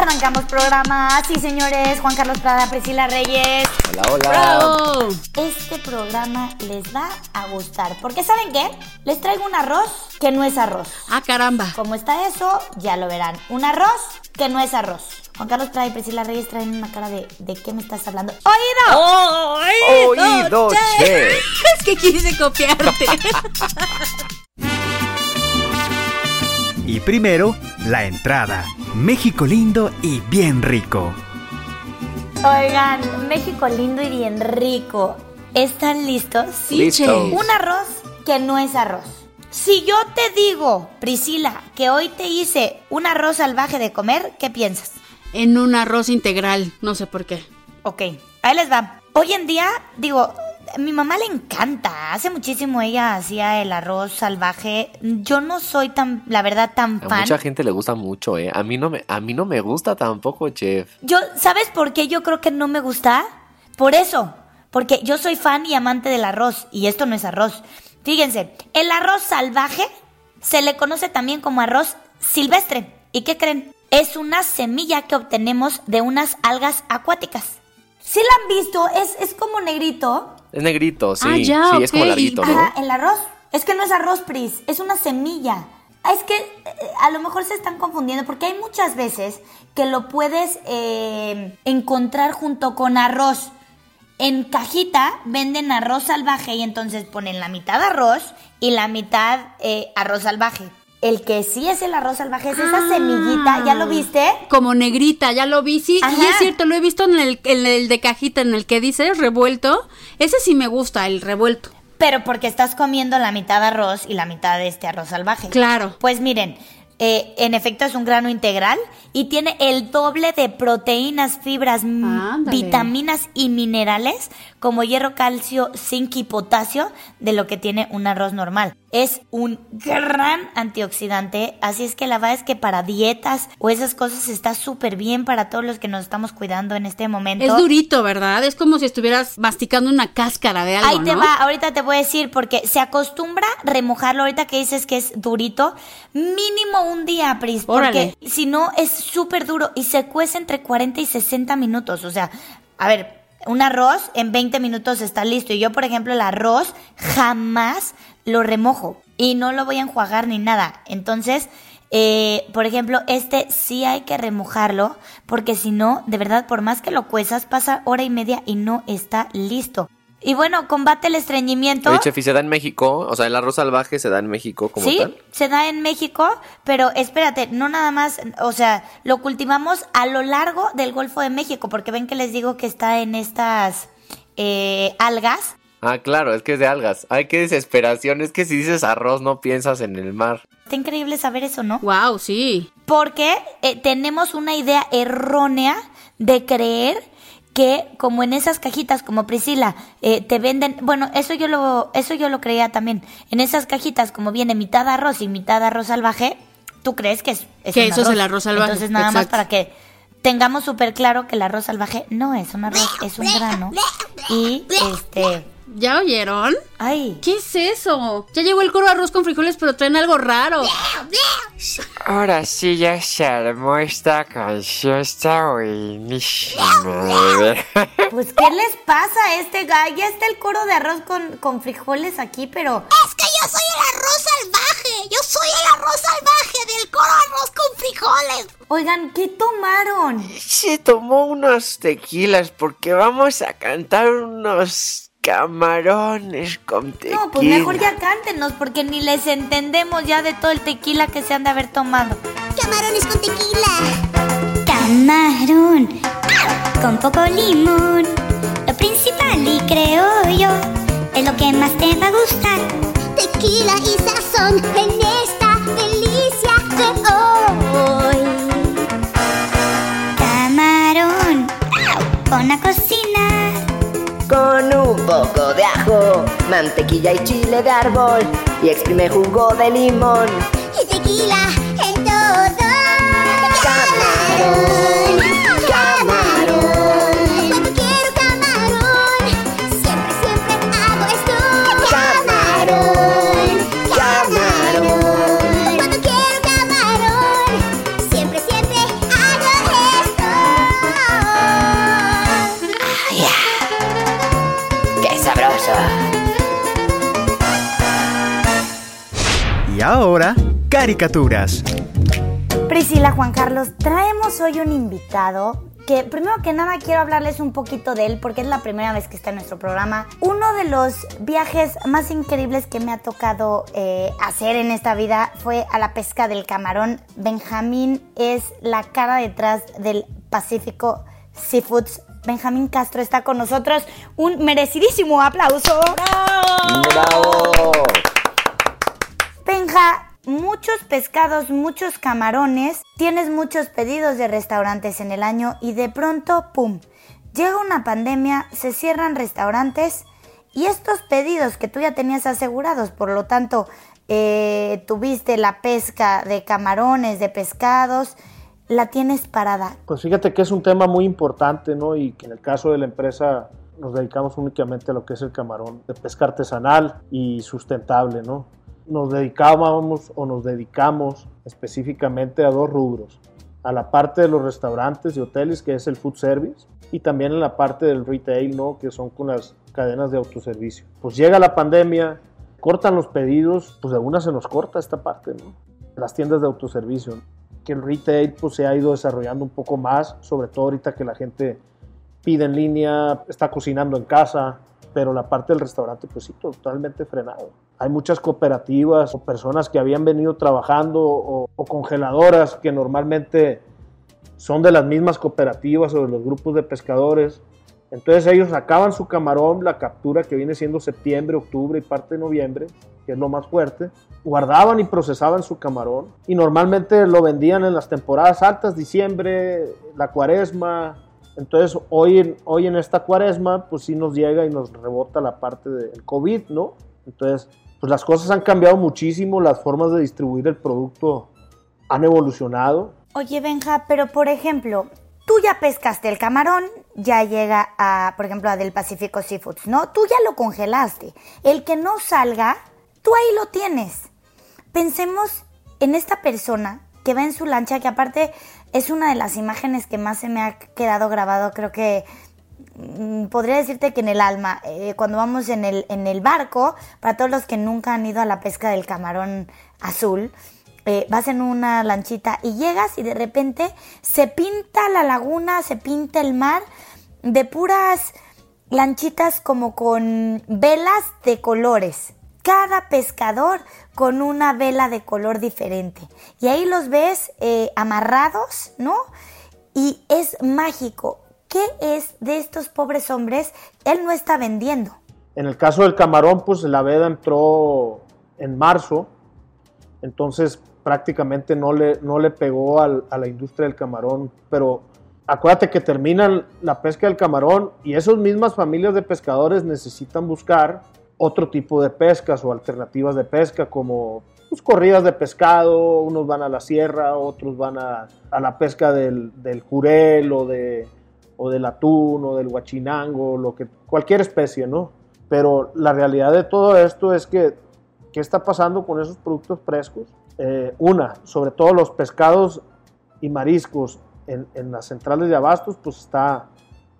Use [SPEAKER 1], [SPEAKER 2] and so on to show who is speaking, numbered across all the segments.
[SPEAKER 1] Arrancamos programa, sí señores, Juan Carlos Prada, Priscila Reyes.
[SPEAKER 2] Hola, hola.
[SPEAKER 1] Este programa les va a gustar, porque ¿saben qué? Les traigo un arroz que no es arroz.
[SPEAKER 3] Ah, caramba.
[SPEAKER 1] ¿Cómo está eso? Ya lo verán. Un arroz que no es arroz. Juan Carlos Prada y Priscila Reyes traen una cara de ¿de qué me estás hablando? ¡Oído!
[SPEAKER 2] Oído, che.
[SPEAKER 3] Es que quise copiarte.
[SPEAKER 4] Y primero, la entrada. México lindo y bien rico.
[SPEAKER 1] Oigan, México lindo y bien rico. ¿Están listos?
[SPEAKER 3] Sí,
[SPEAKER 2] Listo.
[SPEAKER 3] che.
[SPEAKER 1] Un arroz que no es arroz. Si yo te digo, Priscila, que hoy te hice un arroz salvaje de comer, ¿qué piensas?
[SPEAKER 3] En un arroz integral, no sé por qué.
[SPEAKER 1] Ok, ahí les va. Hoy en día, digo, mi mamá le encanta. Hace muchísimo ella hacía el arroz salvaje. Yo no soy tan, la verdad, tan
[SPEAKER 5] A
[SPEAKER 1] fan.
[SPEAKER 5] mucha gente le gusta mucho, ¿eh? A mí no me, a mí no me gusta tampoco, chef.
[SPEAKER 1] Yo, ¿sabes por qué yo creo que no me gusta? Por eso. Porque yo soy fan y amante del arroz. Y esto no es arroz. Fíjense, el arroz salvaje se le conoce también como arroz silvestre. ¿Y qué creen? Es una semilla que obtenemos de unas algas acuáticas. ¿Sí la han visto? Es, es como negrito.
[SPEAKER 5] Es negrito, sí.
[SPEAKER 3] Ah, ya,
[SPEAKER 5] sí, es como larguito, ¿no?
[SPEAKER 1] Ajá, el arroz. Es que no es arroz, Pris, es una semilla. Ah, Es que eh, a lo mejor se están confundiendo porque hay muchas veces que lo puedes eh, encontrar junto con arroz. En cajita venden arroz salvaje y entonces ponen la mitad arroz y la mitad eh, arroz salvaje. El que sí es el arroz salvaje es esa
[SPEAKER 3] Ah.
[SPEAKER 1] semillita, ¿ya lo viste?
[SPEAKER 3] Como negrita, ya lo vi, sí. Y es cierto, lo he visto en el, en el de cajita, en el que dice revuelto. Ese sí me gusta, el revuelto.
[SPEAKER 1] Pero porque estás comiendo la mitad arroz y la mitad de este arroz salvaje.
[SPEAKER 3] Claro.
[SPEAKER 1] Pues miren, eh, en efecto es un grano integral y tiene el doble de proteínas, fibras, vitaminas y minerales como hierro, calcio, zinc y potasio de lo que tiene un arroz normal. Es un gran antioxidante, así es que la verdad es que para dietas o esas cosas está súper bien para todos los que nos estamos cuidando en este momento.
[SPEAKER 3] Es durito, ¿verdad? Es como si estuvieras masticando una cáscara de algo,
[SPEAKER 1] Ahí te
[SPEAKER 3] ¿no?
[SPEAKER 1] va, ahorita te voy a decir, porque se acostumbra remojarlo, ahorita que dices que es durito, mínimo un día, Pris, porque si no es súper duro y se cuece entre 40 y 60 minutos, o sea, a ver, un arroz en 20 minutos está listo y yo, por ejemplo, el arroz jamás lo remojo y no lo voy a enjuagar ni nada, entonces... eh, por ejemplo, este sí hay que remojarlo porque si no, de verdad, por más que lo cuezas, pasa hora y media y no está listo. Y bueno, combate el estreñimiento.
[SPEAKER 5] Oye, chef, ¿y se da en México? O sea, el arroz salvaje se da en México como
[SPEAKER 1] Sí,
[SPEAKER 5] tal.
[SPEAKER 1] se da en México, pero espérate, no nada más, o sea, lo cultivamos a lo largo del Golfo de México, porque ven que les digo que está en estas eh, algas.
[SPEAKER 5] Ah, claro, es que es de algas. Ay, qué desesperación. Es que si dices arroz no piensas en el mar.
[SPEAKER 1] Está increíble saber eso, ¿no?
[SPEAKER 3] Wow, sí.
[SPEAKER 1] Porque eh, tenemos una idea errónea de creer que como en esas cajitas como Priscila eh, te venden bueno eso yo lo eso yo lo creía también en esas cajitas como viene mitad arroz y mitad arroz salvaje tú crees que es, es
[SPEAKER 3] Que
[SPEAKER 1] un
[SPEAKER 3] eso es el arroz salvaje,
[SPEAKER 1] entonces nada más para que tengamos súper claro que el arroz salvaje no es un arroz es un grano y este
[SPEAKER 3] ¿Ya oyeron?
[SPEAKER 1] ay
[SPEAKER 3] ¿Qué es eso? Ya llegó el coro de arroz con frijoles, pero traen algo raro.
[SPEAKER 6] Ahora sí ya se armó esta canción, está buenísima. bebé.
[SPEAKER 1] pues qué les pasa a este gallo ya está el coro de arroz con, con frijoles aquí pero
[SPEAKER 7] Es que yo soy el arroz salvaje. Yo soy el arroz salvaje del coro arroz con frijoles.
[SPEAKER 1] oigan qué tomaron
[SPEAKER 6] Se tomó unos tequilas porque vamos a cantar unos camarones con tequila.
[SPEAKER 1] No, pues mejor ya cántenos porque ni les entendemos ya de todo el tequila que se han de haber tomado.
[SPEAKER 7] Camarones con tequila. Camarón con poco limón. Lo principal y creo yo es lo que más te va a gustar. Tequila y sazón en esta delicia de hoy. Camarón con a cocinar.
[SPEAKER 8] Con un poco de ajo, mantequilla y chile de árbol y exprime jugo de limón.
[SPEAKER 7] Y tequila en todo.
[SPEAKER 8] Camarón,
[SPEAKER 4] ahora, caricaturas.
[SPEAKER 1] Priscila Juan Carlos, traemos hoy un invitado que primero que nada quiero hablarles un poquito de él porque es la primera vez que está en nuestro programa. Uno de los viajes más increíbles que me ha tocado eh, hacer en esta vida fue a la pesca del camarón. Benjamín es la cara detrás del Pacífico Seafoods. Benjamín Castro está con nosotros. Un merecidísimo aplauso.
[SPEAKER 5] ¡Bravo!
[SPEAKER 1] Benja, muchos pescados, muchos camarones, tienes muchos pedidos de restaurantes en el año y de pronto, ¡pum! Llega una pandemia, se cierran restaurantes y estos pedidos que tú ya tenías asegurados, por lo tanto, eh, tuviste la pesca de camarones, de pescados, la tienes parada.
[SPEAKER 9] Pues fíjate que es un tema muy importante, ¿no? Y que en el caso de la empresa nos dedicamos únicamente a lo que es el camarón de pesca artesanal y sustentable, ¿no? Nos dedicábamos o nos dedicamos específicamente a dos rubros. A la parte de los restaurantes y hoteles, que es el food service, y también en la parte del retail, ¿no? Que son con las cadenas de autoservicio. Pues llega la pandemia, cortan los pedidos, pues de una se nos corta esta parte, ¿no? Las tiendas de autoservicio, que el retail pues se ha ido desarrollando un poco más, sobre todo ahorita que la gente pide en línea, está cocinando en casa, pero la parte del restaurante pues sí, totalmente frenado. Hay muchas cooperativas o personas que habían venido trabajando o, o congeladoras que normalmente son de las mismas cooperativas o de los grupos de pescadores. Entonces ellos sacaban su camarón, la captura que viene siendo septiembre, octubre y parte de noviembre, que es lo más fuerte, guardaban y procesaban su camarón y normalmente lo vendían en las temporadas altas, diciembre, la cuaresma. Entonces hoy hoy en esta cuaresma pues sí nos llega y nos rebota la parte del COVID, ¿no? Entonces pues las cosas han cambiado muchísimo, las formas de distribuir el producto han evolucionado.
[SPEAKER 1] Oye, Benja, pero por ejemplo, tú ya pescaste el camarón, ya llega a, por ejemplo, a Del Pacífico Seafoods, ¿no? Tú ya lo congelaste. El que no salga, tú ahí lo tienes. Pensemos en esta persona que va en su lancha, que aparte es una de las imágenes que más se me ha quedado grabado, creo que podría decirte que en el alma, eh, cuando vamos en el, en el barco, para todos los que nunca han ido a la pesca del camarón azul, eh, vas en una lanchita y llegas y de repente se pinta la laguna, se pinta el mar de puras lanchitas como con velas de colores. Cada pescador con una vela de color diferente. Y ahí los ves eh, amarrados, ¿no? Y es mágico. ¿Qué es de estos pobres hombres? Él no está vendiendo.
[SPEAKER 9] En el caso del camarón, pues la veda entró en marzo, entonces prácticamente no le, no le pegó al- a la industria del camarón, pero acuérdate que terminan la pesca del camarón y esas mismas familias de pescadores necesitan buscar otro tipo de pescas o alternativas de pesca como pues, corridas de pescado, unos van a la sierra, otros van a, a la pesca del, del jurel o, de, o del atún o del guachinango, lo que, cualquier especie, ¿no? Pero la realidad de todo esto es que, ¿qué está pasando con esos productos frescos? Eh, una, sobre todo los pescados y mariscos en, las centrales de abastos, pues está,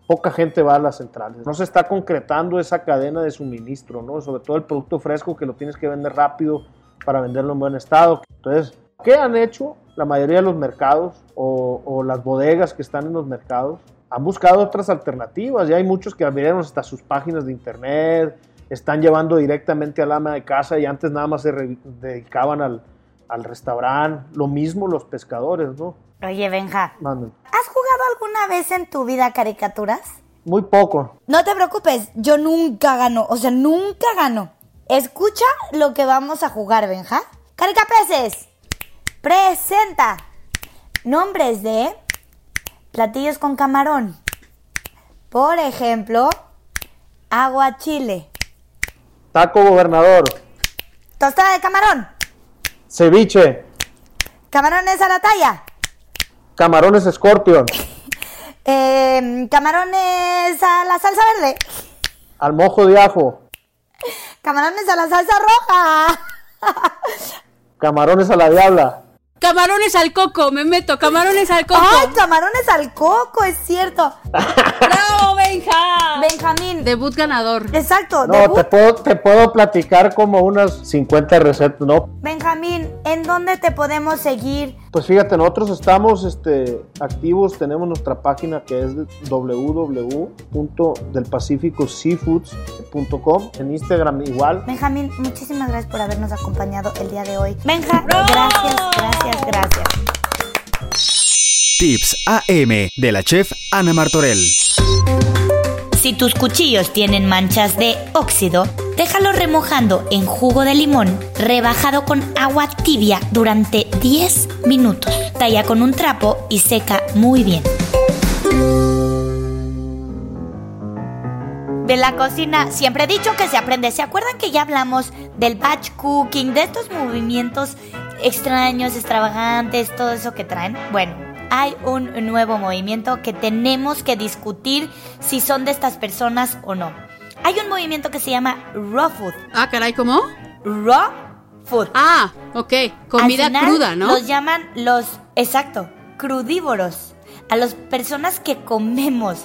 [SPEAKER 9] poca gente va a las centrales. No se está concretando esa cadena de suministro, ¿no? Sobre todo el producto fresco que lo tienes que vender rápido para venderlo en buen estado. Entonces, ¿qué han hecho la mayoría de los mercados o las bodegas que están en los mercados? Han buscado otras alternativas. Ya hay muchos que abrieron hasta sus páginas de internet, están llevando directamente al ama de casa y antes nada más se dedicaban al, al restaurante. Lo mismo los pescadores, ¿no?
[SPEAKER 1] Oye, Benja. ¿has jugado alguna vez en tu vida caricaturas?
[SPEAKER 9] Muy poco.
[SPEAKER 1] No te preocupes, yo nunca gano, o sea, nunca gano. Escucha lo que vamos a jugar, Benja. Caricapeces, presenta nombres de platillos con camarón. Por ejemplo, agua chile,
[SPEAKER 9] Taco gobernador,
[SPEAKER 1] tostada de camarón,
[SPEAKER 9] ceviche,
[SPEAKER 1] camarones a la talla,
[SPEAKER 9] camarones escorpion,
[SPEAKER 1] eh, camarones a la salsa verde,
[SPEAKER 9] al mojo de ajo,
[SPEAKER 1] camarones a la salsa roja.
[SPEAKER 9] camarones a la diabla,
[SPEAKER 3] Camarones al coco, me meto, camarones al coco.
[SPEAKER 1] ¡Ay, camarones al coco! Es cierto.
[SPEAKER 3] ¡Bravo!
[SPEAKER 1] Benjamín.
[SPEAKER 3] Debut ganador.
[SPEAKER 1] Exacto.
[SPEAKER 9] No,
[SPEAKER 1] debut.
[SPEAKER 9] te puedo, te puedo platicar como unas 50 recetas, ¿no?
[SPEAKER 1] Benjamín, ¿en dónde te podemos seguir?
[SPEAKER 9] Pues fíjate, nosotros estamos este, activos, tenemos nuestra página que es www.delpacificoseafoods.com, en Instagram igual.
[SPEAKER 1] Benjamín, muchísimas gracias por habernos acompañado el día de hoy. Benja, gracias, gracias, gracias.
[SPEAKER 4] Tips AM de la chef Ana Martorell.
[SPEAKER 1] Si tus cuchillos tienen manchas de óxido, déjalo remojando en jugo de limón rebajado con agua tibia durante 10 minutos. Talla con un trapo y seca muy bien. De la cocina, siempre he dicho que se aprende. ¿Se acuerdan que ya hablamos del batch cooking, de estos movimientos extraños, extravagantes, todo eso que traen? Bueno, hay un nuevo movimiento que tenemos que discutir si son de estas personas o no. Hay un movimiento que se llama raw food.
[SPEAKER 3] Ah, caray, ¿cómo?
[SPEAKER 1] Raw food.
[SPEAKER 3] Ah, ok. Comida
[SPEAKER 1] Al final,
[SPEAKER 3] cruda, ¿no?
[SPEAKER 1] Los llaman los, exacto, crudívoros. A las personas que comemos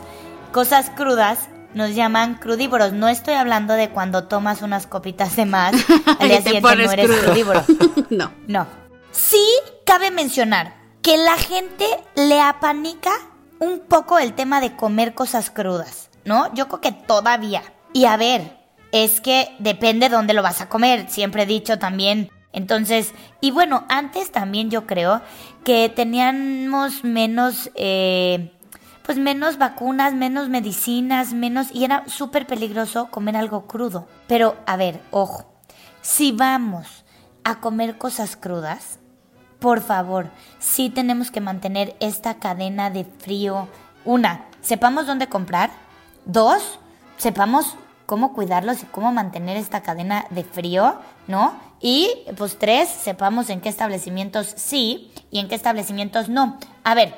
[SPEAKER 1] cosas crudas nos llaman crudívoros. No estoy hablando de cuando tomas unas copitas de más al día siguiente no eres
[SPEAKER 3] crudo.
[SPEAKER 1] crudívoro.
[SPEAKER 3] no.
[SPEAKER 1] No. Sí cabe mencionar que la gente le apanica un poco el tema de comer cosas crudas, ¿no? Yo creo que todavía. Y a ver, es que depende dónde lo vas a comer, siempre he dicho también. Entonces, y bueno, antes también yo creo que teníamos menos, eh, pues menos vacunas, menos medicinas, menos, y era súper peligroso comer algo crudo. Pero, a ver, ojo, si vamos a comer cosas crudas, por favor, sí tenemos que mantener esta cadena de frío. Una, sepamos dónde comprar. Dos, sepamos cómo cuidarlos y cómo mantener esta cadena de frío, ¿no? Y pues tres, sepamos en qué establecimientos sí y en qué establecimientos no. A ver,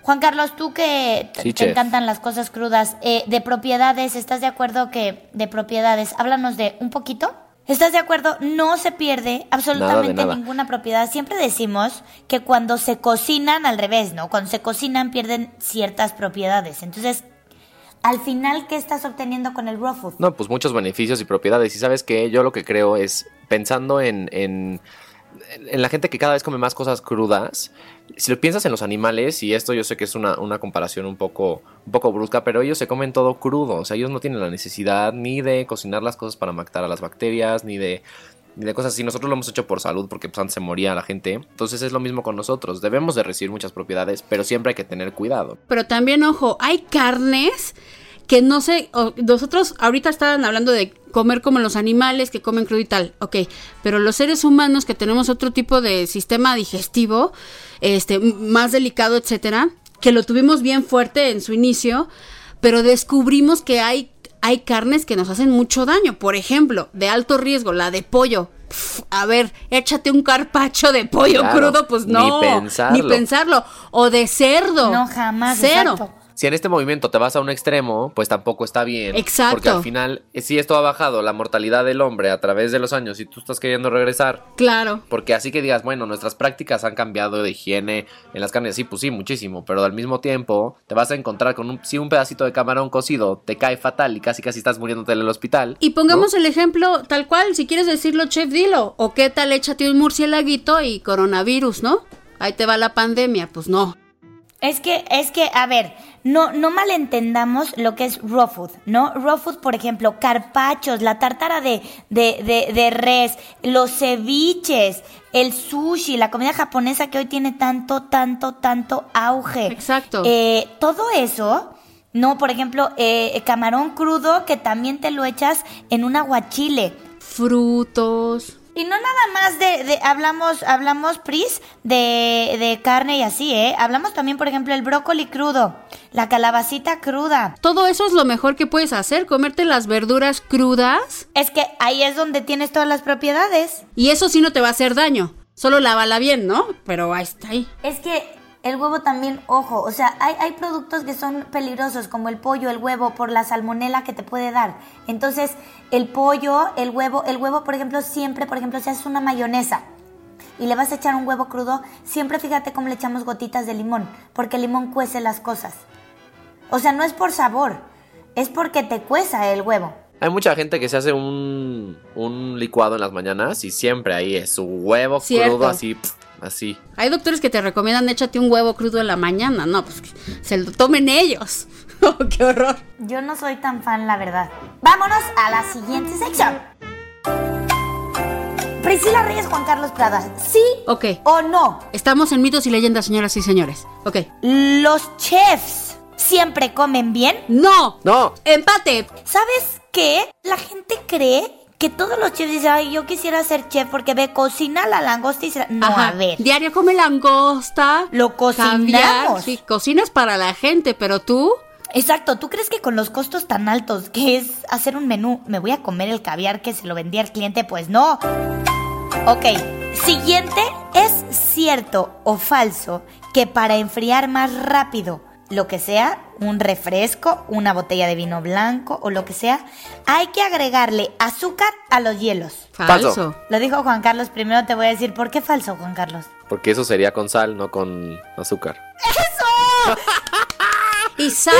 [SPEAKER 1] Juan Carlos, tú que te,
[SPEAKER 5] Sí,
[SPEAKER 1] te
[SPEAKER 5] chef.
[SPEAKER 1] encantan las cosas crudas, eh, de propiedades, ¿estás de acuerdo que de propiedades? Háblanos de un poquito. ¿Estás de acuerdo? No se pierde absolutamente
[SPEAKER 5] nada.
[SPEAKER 1] ninguna propiedad. Siempre decimos que cuando se cocinan, al revés, ¿no? Cuando se cocinan pierden ciertas propiedades. Entonces, al final, ¿qué estás obteniendo con el raw food?
[SPEAKER 5] No, pues muchos beneficios y propiedades. Y sabes que yo lo que creo es, pensando en, en, en la gente que cada vez come más cosas crudas, si lo piensas en los animales, y esto yo sé que es una, una comparación un poco, poco brusca, pero ellos se comen todo crudo. O sea, ellos no tienen la necesidad ni de cocinar las cosas para matar a las bacterias, ni de ni de cosas así. Nosotros lo hemos hecho por salud porque pues, antes se moría la gente. Entonces es lo mismo con nosotros. Debemos de recibir muchas propiedades, pero siempre hay que tener cuidado.
[SPEAKER 3] Pero también, ojo, hay carnes que no sé, o- nosotros ahorita estaban hablando de comer como los animales que comen crudo y tal, ok, pero los seres humanos que tenemos otro tipo de sistema digestivo, este, más delicado, etcétera, que lo tuvimos bien fuerte en su inicio, pero descubrimos que hay, hay carnes que nos hacen mucho daño, por ejemplo, de alto riesgo, la de pollo. A ver, échate un carpacho de pollo
[SPEAKER 5] Claro,
[SPEAKER 3] crudo, pues
[SPEAKER 5] ni
[SPEAKER 3] no,
[SPEAKER 5] pensarlo.
[SPEAKER 3] ni pensarlo, o de cerdo.
[SPEAKER 1] No, jamás.
[SPEAKER 3] Cero.
[SPEAKER 1] exacto.
[SPEAKER 5] Si en este movimiento te vas a un extremo, pues tampoco está bien.
[SPEAKER 3] Exacto.
[SPEAKER 5] Porque al final, eh, si esto ha bajado la mortalidad del hombre a través de los años y tú estás queriendo regresar,
[SPEAKER 3] Claro.
[SPEAKER 5] porque así que digas, bueno, nuestras prácticas han cambiado de higiene en las carnes, sí, pues sí, muchísimo, pero al mismo tiempo te vas a encontrar con un, si un pedacito de camarón cocido te cae fatal y casi casi estás muriéndote en el hospital.
[SPEAKER 3] Y pongamos el ejemplo tal cual, si quieres decirlo, chef, dilo. O qué tal, échate un murciélaguito y coronavirus, ¿no? Ahí te va la pandemia, pues no.
[SPEAKER 1] Es que, es que, a ver, no, no malentendamos lo que es raw food, ¿no? Raw food, por ejemplo, carpachos, la tártara de, de, de, de res, los ceviches, el sushi, la comida japonesa que hoy tiene tanto, tanto, tanto auge.
[SPEAKER 3] Exacto.
[SPEAKER 1] Eh, todo eso, no, por ejemplo, eh, camarón crudo que también te lo echas en un aguachile.
[SPEAKER 3] Frutos.
[SPEAKER 1] Y no nada más de, de- hablamos, hablamos, Pris, de, de carne y así, ¿eh? Hablamos también, por ejemplo, el brócoli crudo, la calabacita cruda.
[SPEAKER 3] Todo eso es lo mejor que puedes hacer, comerte las verduras crudas.
[SPEAKER 1] Es que ahí es donde tienes todas las propiedades.
[SPEAKER 3] Y eso sí no te va a hacer daño. Solo lávala bien, ¿no? Pero ahí está ahí.
[SPEAKER 1] Es que el huevo también, ojo, o sea, hay, hay productos que son peligrosos, como el pollo, el huevo, por la salmonela que te puede dar. Entonces, el pollo, el huevo, el huevo, por ejemplo, siempre, por ejemplo, si haces una mayonesa y le vas a echar un huevo crudo, siempre fíjate cómo le echamos gotitas de limón, porque el limón cuece las cosas. O sea, no es por sabor, es porque te cueza el huevo.
[SPEAKER 5] Hay mucha gente que se hace un, un licuado en las mañanas y siempre ahí es su huevo
[SPEAKER 3] Cierto.
[SPEAKER 5] crudo así, así.
[SPEAKER 3] Hay doctores que te recomiendan échate un huevo crudo en la mañana. No, pues que se lo tomen ellos. Oh, ¡Qué horror!
[SPEAKER 1] Yo no soy tan fan, la verdad. Vámonos a la siguiente sección. Priscila Reyes, Juan Carlos Prada, ¿sí
[SPEAKER 3] Ok.
[SPEAKER 1] o no?
[SPEAKER 3] Estamos en mitos y leyendas, señoras y señores. Ok.
[SPEAKER 1] ¿Los chefs siempre comen bien?
[SPEAKER 3] ¡No!
[SPEAKER 5] ¡No!
[SPEAKER 3] ¡Empate!
[SPEAKER 1] ¿Sabes qué? La gente cree que todos los chefs dicen, ay, yo quisiera ser chef porque ve, cocina la langosta y se la... No,
[SPEAKER 3] Ajá.
[SPEAKER 1] a ver.
[SPEAKER 3] Diario come langosta.
[SPEAKER 1] Lo cocinamos.
[SPEAKER 3] caviar. Sí, cocinas para la gente, pero tú.
[SPEAKER 1] Exacto, ¿tú crees que con los costos tan altos que es hacer un menú, me voy a comer el caviar que se lo vendía al cliente? Pues no. Ok, siguiente, ¿es cierto o falso que para enfriar más rápido lo que sea, un refresco, una botella de vino blanco o lo que sea, hay que agregarle azúcar a los hielos?
[SPEAKER 3] Falso.
[SPEAKER 5] Falso.
[SPEAKER 1] Lo dijo Juan Carlos, primero te voy a decir por qué falso, Juan Carlos.
[SPEAKER 5] Porque eso sería con sal, no con azúcar.
[SPEAKER 3] ¿Y sal?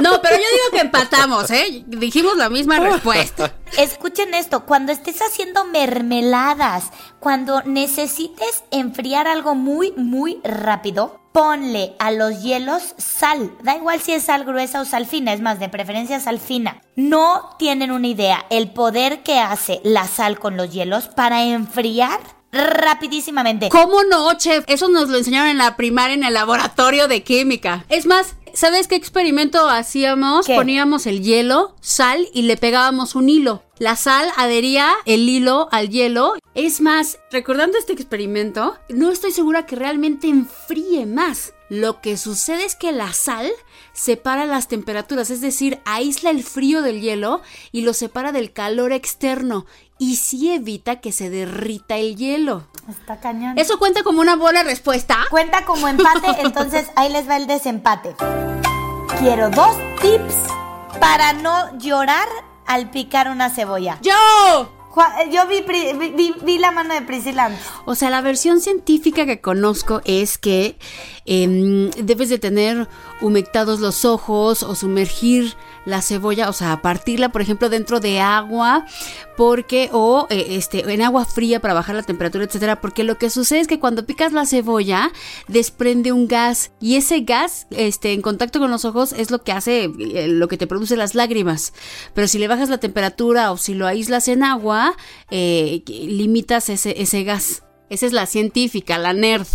[SPEAKER 3] No, pero yo digo que empatamos, ¿eh? Dijimos la misma respuesta.
[SPEAKER 1] Escuchen esto, cuando estés haciendo mermeladas, cuando necesites enfriar algo muy, muy rápido, ponle a los hielos sal. Da igual si es sal gruesa o sal fina, es más, de preferencia sal fina. No tienen una idea el poder que hace la sal con los hielos para enfriar rapidísimamente.
[SPEAKER 3] ¿Cómo no, chef? Eso nos lo enseñaron en la primaria en el laboratorio de química. Es más, ¿sabes qué experimento hacíamos?
[SPEAKER 1] ¿Qué?
[SPEAKER 3] Poníamos el hielo, sal y le pegábamos un hilo. La sal adhería el hilo al hielo. Es más, recordando este experimento, no estoy segura que realmente enfríe más. Lo que sucede es que la sal separa las temperaturas, es decir, aísla el frío del hielo y lo separa del calor externo y sí evita que se derrita el hielo.
[SPEAKER 1] Está cañón.
[SPEAKER 3] ¿Eso cuenta como una buena respuesta?
[SPEAKER 1] Cuenta como empate, entonces ahí les va el desempate. Quiero dos tips para no llorar al picar una cebolla.
[SPEAKER 3] ¡Yo!
[SPEAKER 1] Yo vi, vi, la mano de Priscila.
[SPEAKER 3] O sea, la versión científica que conozco es que em, debes de tener humectados los ojos o sumergir la cebolla, o sea, partirla, por ejemplo, dentro de agua, porque, o eh, este, en agua fría para bajar la temperatura, etcétera, porque lo que sucede es que cuando picas la cebolla, desprende un gas, y ese gas, este, en contacto con los ojos, es lo que hace, eh, lo que te produce las lágrimas. Pero si le bajas la temperatura o si lo aíslas en agua, eh, limitas ese, ese gas. Esa es la científica, la nerd.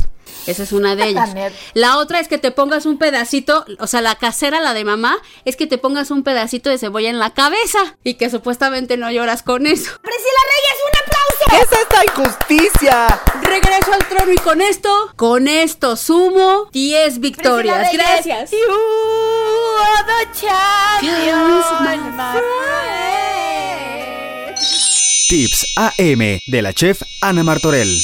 [SPEAKER 3] Esa es una de ellas. La otra es que te pongas un pedacito, o sea, la casera, la de mamá, es que te pongas un pedacito de cebolla en la cabeza y que supuestamente no lloras con eso.
[SPEAKER 1] Priscila Reyes, un aplauso.
[SPEAKER 5] ¿Qué es esta injusticia?
[SPEAKER 3] Regreso al trono y con esto, con esto sumo 10 victorias.
[SPEAKER 1] Priscila
[SPEAKER 3] Gracias.
[SPEAKER 1] You are the champion, my friend.
[SPEAKER 4] Tips AM de la chef Ana Martorell.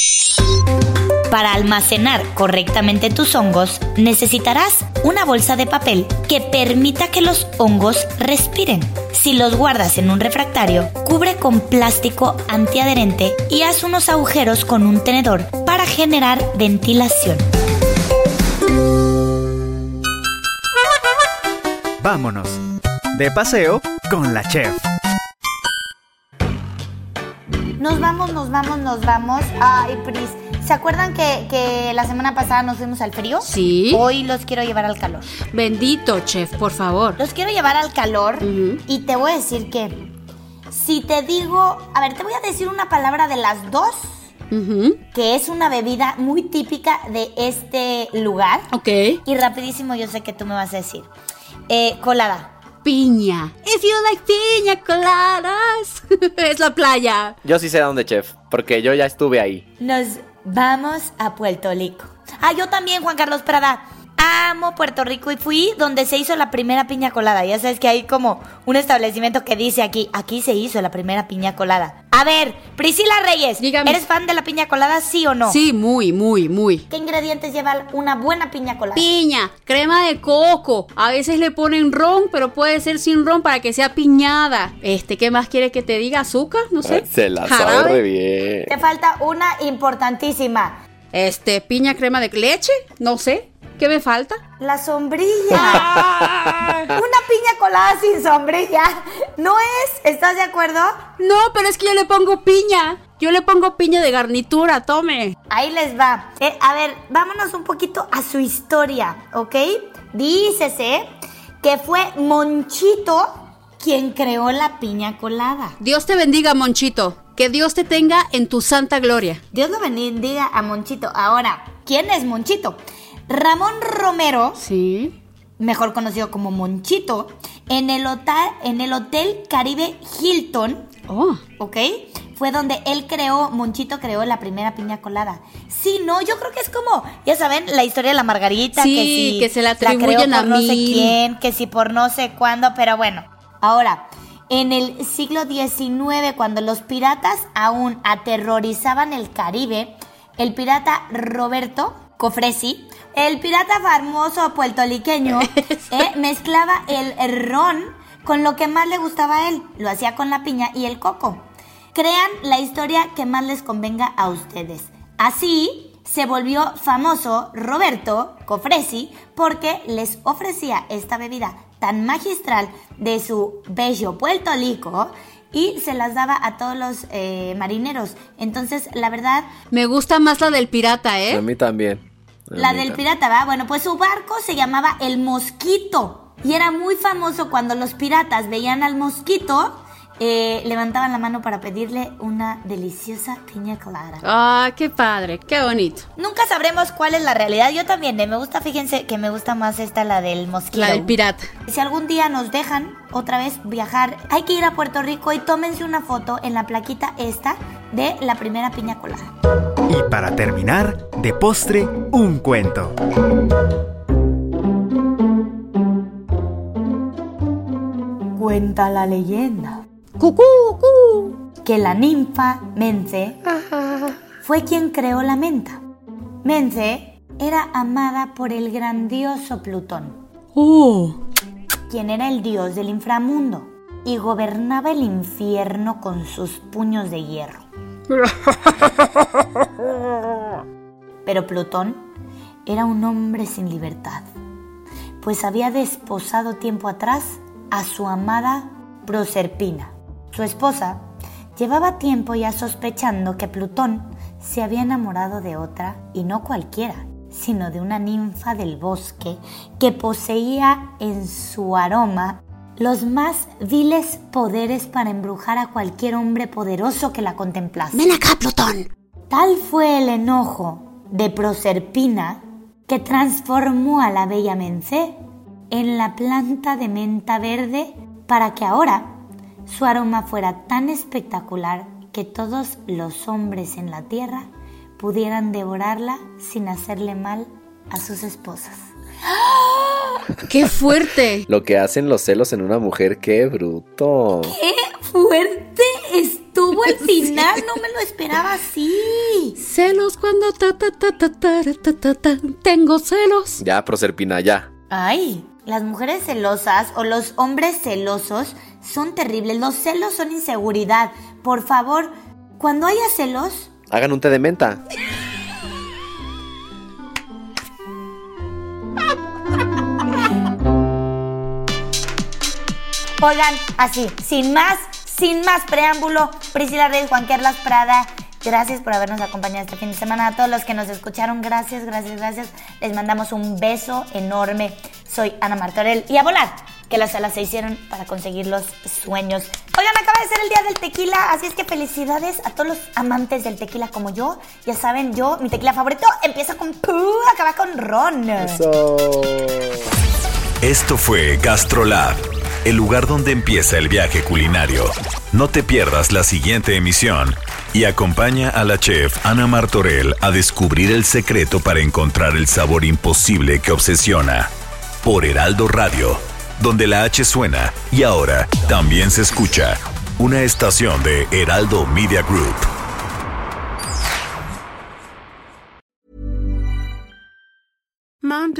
[SPEAKER 1] Para almacenar correctamente tus hongos, necesitarás una bolsa de papel que permita que los hongos respiren. Si los guardas en un refractario, cubre con plástico antiadherente y haz unos agujeros con un tenedor para generar ventilación.
[SPEAKER 4] Vámonos. De paseo con la chef.
[SPEAKER 1] Nos vamos, nos vamos, nos vamos. Ay, Pris, ¿Se acuerdan que, que la semana pasada nos fuimos al frío?
[SPEAKER 3] Sí.
[SPEAKER 1] Hoy los quiero llevar al calor.
[SPEAKER 3] Bendito, chef, por favor.
[SPEAKER 1] Los quiero llevar al calor y te voy a decir que si te digo, a ver, te voy a decir una palabra de las dos, que es una bebida muy típica de este lugar.
[SPEAKER 3] Ok.
[SPEAKER 1] Y rapidísimo yo sé que tú me vas a decir. Eh, colada.
[SPEAKER 3] Piña. If you like piña coladas. es la playa.
[SPEAKER 5] Yo sí sé dónde, chef, porque yo ya estuve ahí.
[SPEAKER 1] Nos vamos a Puerto Rico. Ah, yo también, Juan Carlos Prada. Amo Puerto Rico y fui donde se hizo la primera piña colada. Ya sabes que hay como un establecimiento que dice aquí, aquí se hizo la primera piña colada. A ver, Priscila Reyes,
[SPEAKER 3] Dígame.
[SPEAKER 1] ¿eres fan de la piña colada, sí o no?
[SPEAKER 3] Sí, muy, muy, muy.
[SPEAKER 1] ¿Qué ingredientes lleva una buena piña colada?
[SPEAKER 3] Piña, crema de coco. A veces le ponen ron, pero puede ser sin ron para que sea piñada. Este, ¿qué más quiere que te diga? ¿Azúcar? No sé.
[SPEAKER 5] Se la sabe bien.
[SPEAKER 1] Te falta una importantísima.
[SPEAKER 3] Este, piña, crema de leche. No sé. ¿Qué me falta?
[SPEAKER 1] La sombrilla. Una piña colada sin sombrilla. ¿No es? ¿Estás de acuerdo?
[SPEAKER 3] No, pero es que yo le pongo piña. Yo le pongo piña de garnitura, tome.
[SPEAKER 1] Ahí les va. Eh, a ver, vámonos un poquito a su historia, ¿ok? Dícese que fue Monchito quien creó la piña colada.
[SPEAKER 3] Dios te bendiga, Monchito. Que Dios te tenga en tu santa gloria.
[SPEAKER 1] Dios lo bendiga a Monchito. Ahora, ¿quién es Monchito? Ramón Romero,
[SPEAKER 3] Sí.
[SPEAKER 1] mejor conocido como Monchito, en el hotel, en el hotel Caribe Hilton,
[SPEAKER 3] Oh.
[SPEAKER 1] ¿ok? Fue donde él creó, Monchito creó la primera piña colada. Sí, no, yo creo que es como, ya saben, la historia de la margarita.
[SPEAKER 3] Sí,
[SPEAKER 1] que, si
[SPEAKER 3] que se la
[SPEAKER 1] creó
[SPEAKER 3] atribuyen
[SPEAKER 1] por
[SPEAKER 3] a
[SPEAKER 1] no sé quién, que si por no sé cuándo, pero bueno. Ahora, en el siglo XIX, cuando los piratas aún aterrorizaban el Caribe, el pirata Roberto Cofresi, el pirata famoso puertorriqueño, eh, mezclaba el ron con lo que más le gustaba a él. Lo hacía con la piña y el coco. Crean la historia que más les convenga a ustedes. Así se volvió famoso Roberto Cofresi porque les ofrecía esta bebida tan magistral de su bello Puerto Rico y se las daba a todos los eh, marineros. Entonces, la verdad,
[SPEAKER 3] Me gusta más la del pirata,
[SPEAKER 5] A
[SPEAKER 3] ¿eh?
[SPEAKER 5] mí también.
[SPEAKER 1] La del pirata, ¿va? Bueno, pues su barco se llamaba el Mosquito. Y era muy famoso cuando los piratas veían al mosquito, eh, levantaban la mano para pedirle una deliciosa piña colada.
[SPEAKER 3] Ah, qué padre, qué bonito.
[SPEAKER 1] Nunca sabremos cuál es la realidad. Yo también, eh, me gusta, fíjense que me gusta más esta, la del mosquito.
[SPEAKER 3] La del pirata.
[SPEAKER 1] Si algún día nos dejan otra vez viajar, hay que ir a Puerto Rico y tómense una foto en la plaquita esta de la primera piña colada.
[SPEAKER 4] Y para terminar, de postre, un cuento.
[SPEAKER 1] Cuenta la leyenda Que la ninfa Mence fue quien creó la menta. Mence era amada por el grandioso Plutón,
[SPEAKER 3] ¡Oh!
[SPEAKER 1] quien era el dios del inframundo y gobernaba el infierno con sus puños de hierro. Pero Plutón era un hombre sin libertad, pues había desposado tiempo atrás a su amada Proserpina. Su esposa llevaba tiempo ya sospechando que Plutón se había enamorado de otra, y no cualquiera, sino de una ninfa del bosque que poseía en su aroma los más viles poderes para embrujar a cualquier hombre poderoso que la contemplase.
[SPEAKER 3] Ven acá, Plutón.
[SPEAKER 1] Tal fue el enojo de Proserpina que transformó a la bella Mencé en la planta de menta verde para que ahora su aroma fuera tan espectacular que todos los hombres en la tierra pudieran devorarla sin hacerle mal a sus esposas. ¡Ah!
[SPEAKER 3] ¡Qué fuerte!
[SPEAKER 5] Lo que hacen los celos en una mujer, qué bruto.
[SPEAKER 1] ¡Qué fuerte! Estuvo al final, no me lo esperaba así.
[SPEAKER 3] Celos cuando ta ta ta ta ta ta ta, ta. tengo celos.
[SPEAKER 5] Ya, Proserpina, ya.
[SPEAKER 1] Ay, las mujeres celosas o los hombres celosos son terribles. Los celos son inseguridad. Por favor, cuando haya celos,
[SPEAKER 5] Hagan un té de menta.
[SPEAKER 1] oigan, así, sin más, sin más preámbulo, Priscila Reyes, Juan Carlos Prada, Gracias por habernos acompañado este fin de semana. A todos los que nos escucharon, gracias, gracias, gracias. Les mandamos un beso enorme. Soy Ana Martorell y a volar, que las alas se hicieron para conseguir los sueños. Oigan, acaba de ser el día del tequila, así es que felicidades a todos los amantes del tequila como yo. Ya saben, yo, mi tequila favorito empieza con pu, acaba con ron.
[SPEAKER 10] Esto fue Gastrolab, el lugar donde empieza el viaje culinario. No te pierdas la siguiente emisión y acompaña a la chef Ana Martorell a descubrir el secreto para encontrar el sabor imposible que obsesiona. Por Heraldo Radio, donde la H suena y ahora también se escucha. Una estación de Heraldo Media Group.